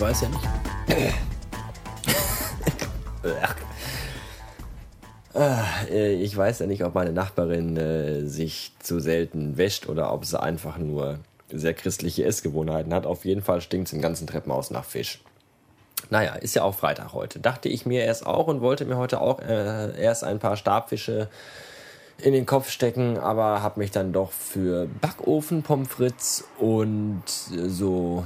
weiß ja nicht. Äh, ich weiß ja nicht, ob meine Nachbarin äh, sich zu selten wäscht oder ob sie einfach nur sehr christliche Essgewohnheiten hat. Auf jeden Fall stinkt es im ganzen Treppenhaus nach Fisch. Naja, ist ja auch Freitag heute. Dachte ich mir erst auch und wollte mir heute auch äh, erst ein paar Stabfische in den Kopf stecken, aber habe mich dann doch für Backofen Pommes frites und so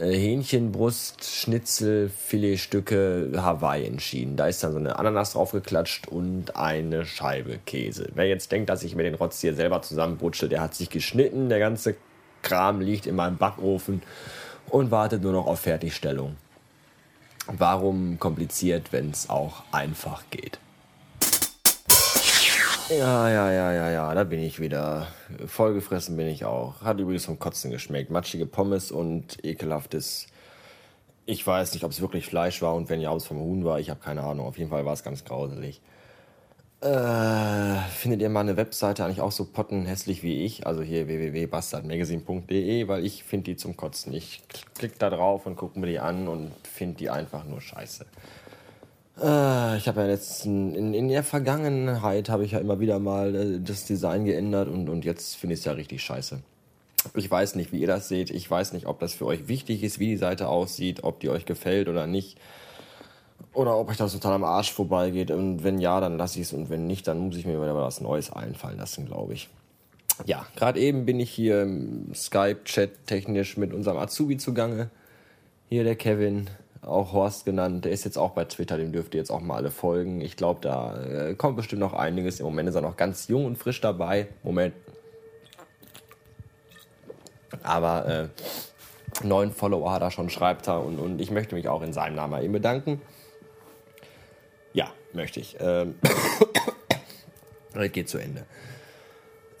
Hähnchenbrust, Schnitzel, Filetstücke Hawaii entschieden. Da ist dann so eine Ananas draufgeklatscht und eine Scheibe Käse. Wer jetzt denkt, dass ich mir den Rotz hier selber zusammenbrutsche, der hat sich geschnitten. Der ganze Kram liegt in meinem Backofen und wartet nur noch auf Fertigstellung. Warum kompliziert, wenn es auch einfach geht? Ja, ja, ja, ja, ja, da bin ich wieder. Vollgefressen bin ich auch. Hat übrigens vom Kotzen geschmeckt. Matschige Pommes und ekelhaftes. Ich weiß nicht, ob es wirklich Fleisch war und wenn ja, ob es vom Huhn war. Ich habe keine Ahnung. Auf jeden Fall war es ganz grauselig. Äh, findet ihr meine Webseite eigentlich auch so pottenhässlich wie ich? Also hier www.bastardmagazine.de, weil ich finde die zum Kotzen. Ich klick da drauf und gucke mir die an und finde die einfach nur scheiße. Ich habe ja letzten, in, in der Vergangenheit habe ich ja immer wieder mal äh, das Design geändert und, und jetzt finde ich es ja richtig scheiße. Ich weiß nicht, wie ihr das seht. Ich weiß nicht, ob das für euch wichtig ist, wie die Seite aussieht, ob die euch gefällt oder nicht. Oder ob euch das total am Arsch vorbeigeht. Und wenn ja, dann lasse ich es. Und wenn nicht, dann muss ich mir wieder was Neues einfallen lassen, glaube ich. Ja, gerade eben bin ich hier im Skype-Chat technisch mit unserem Azubi zugange. Hier der Kevin auch Horst genannt. Der ist jetzt auch bei Twitter, dem dürft ihr jetzt auch mal alle folgen. Ich glaube, da äh, kommt bestimmt noch einiges. Im Moment ist er noch ganz jung und frisch dabei. Moment. Aber äh, neun Follower hat er schon, schreibt er. Und, und ich möchte mich auch in seinem Namen ihm bedanken. Ja, möchte ich. Ähm geht zu Ende.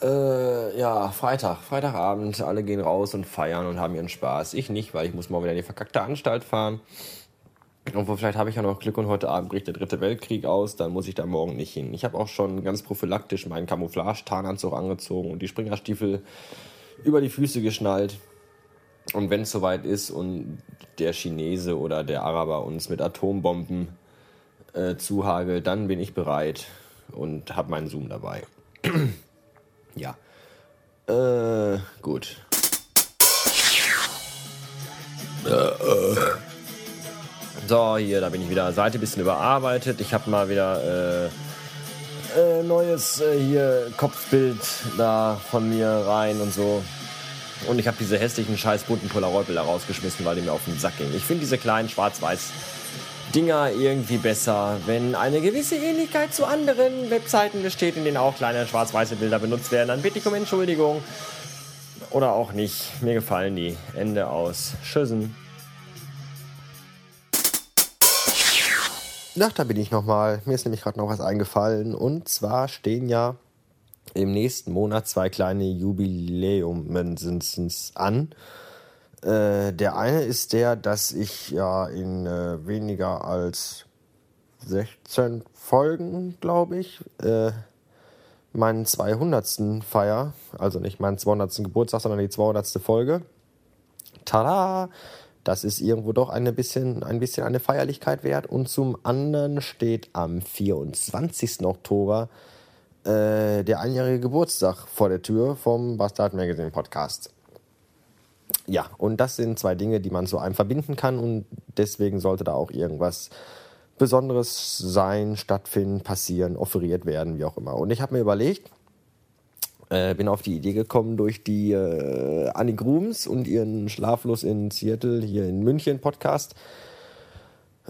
Äh, ja, Freitag, Freitagabend, alle gehen raus und feiern und haben ihren Spaß. Ich nicht, weil ich muss morgen wieder in die verkackte Anstalt fahren. Obwohl, vielleicht habe ich ja noch Glück und heute Abend bricht der dritte Weltkrieg aus, dann muss ich da morgen nicht hin. Ich habe auch schon ganz prophylaktisch meinen Camouflage-Tarnanzug angezogen und die Springerstiefel über die Füße geschnallt. Und wenn es soweit ist und der Chinese oder der Araber uns mit Atombomben äh, zuhagelt, dann bin ich bereit und habe meinen Zoom dabei. Äh, gut. Äh, äh. So, hier, da bin ich wieder. Seite ein bisschen überarbeitet. Ich habe mal wieder äh, äh, neues äh, hier Kopfbild da von mir rein und so. Und ich habe diese hässlichen, scheiß bunten Polaroid-Bilder rausgeschmissen, weil die mir auf den Sack gingen. Ich finde diese kleinen schwarz-weiß Dinger irgendwie besser, wenn eine gewisse Ähnlichkeit zu anderen Webseiten besteht, in denen auch kleine schwarz-weiße Bilder benutzt werden. Dann bitte ich um Entschuldigung. Oder auch nicht. Mir gefallen die. Ende aus. Tschüssen. Ach, da bin ich nochmal. Mir ist nämlich gerade noch was eingefallen. Und zwar stehen ja im nächsten Monat zwei kleine Jubiläumen an. Äh, der eine ist der, dass ich ja in äh, weniger als 16 Folgen, glaube ich, äh, meinen 200. Feier, also nicht meinen 200. Geburtstag, sondern die 200. Folge. Tada! Das ist irgendwo doch eine bisschen, ein bisschen eine Feierlichkeit wert. Und zum anderen steht am 24. Oktober äh, der einjährige Geburtstag vor der Tür vom Bastard Magazine Podcast. Ja, und das sind zwei Dinge, die man so einem verbinden kann und deswegen sollte da auch irgendwas Besonderes sein, stattfinden, passieren, offeriert werden, wie auch immer. Und ich habe mir überlegt, äh, bin auf die Idee gekommen durch die äh, Annie Grooms und ihren Schlaflos in Seattle hier in München Podcast,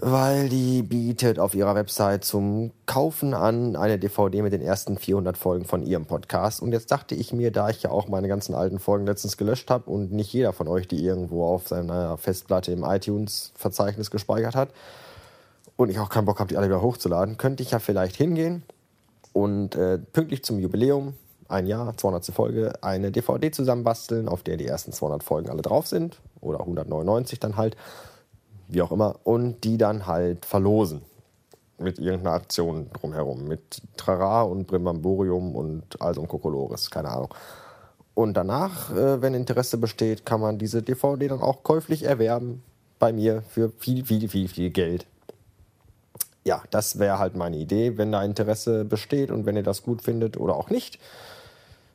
weil die bietet auf ihrer Website zum Kaufen an eine DVD mit den ersten 400 Folgen von ihrem Podcast. Und jetzt dachte ich mir, da ich ja auch meine ganzen alten Folgen letztens gelöscht habe und nicht jeder von euch die irgendwo auf seiner Festplatte im iTunes-Verzeichnis gespeichert hat und ich auch keinen Bock habe, die alle wieder hochzuladen, könnte ich ja vielleicht hingehen und äh, pünktlich zum Jubiläum ein Jahr, 200. Folge, eine DVD zusammenbasteln, auf der die ersten 200 Folgen alle drauf sind. Oder 199 dann halt. Wie auch immer. Und die dann halt verlosen. Mit irgendeiner Aktion drumherum. Mit Trara und Brimbamborium und also Kokolores. Keine Ahnung. Und danach, äh, wenn Interesse besteht, kann man diese DVD dann auch käuflich erwerben. bei mir für viel, viel, viel, viel Geld. Ja, das wäre halt meine Idee. Wenn da Interesse besteht und wenn ihr das gut findet oder auch nicht,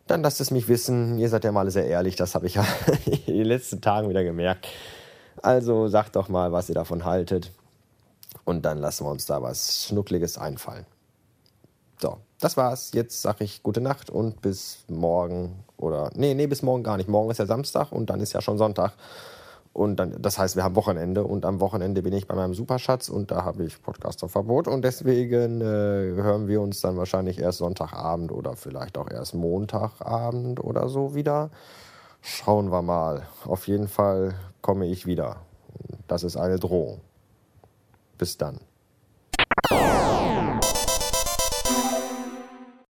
dann lasst es mich wissen. Ihr seid ja mal sehr ehrlich, das habe ich ja in den letzten Tagen wieder gemerkt. Also sagt doch mal, was ihr davon haltet. Und dann lassen wir uns da was Schnuckliges einfallen. So, das war's. Jetzt sage ich gute Nacht und bis morgen oder nee, nee, bis morgen gar nicht. Morgen ist ja Samstag und dann ist ja schon Sonntag. Und dann, das heißt, wir haben Wochenende und am Wochenende bin ich bei meinem Superschatz und da habe ich Podcasterverbot und deswegen äh, hören wir uns dann wahrscheinlich erst Sonntagabend oder vielleicht auch erst Montagabend oder so wieder. Schauen wir mal. Auf jeden Fall komme ich wieder. Das ist eine Drohung. Bis dann.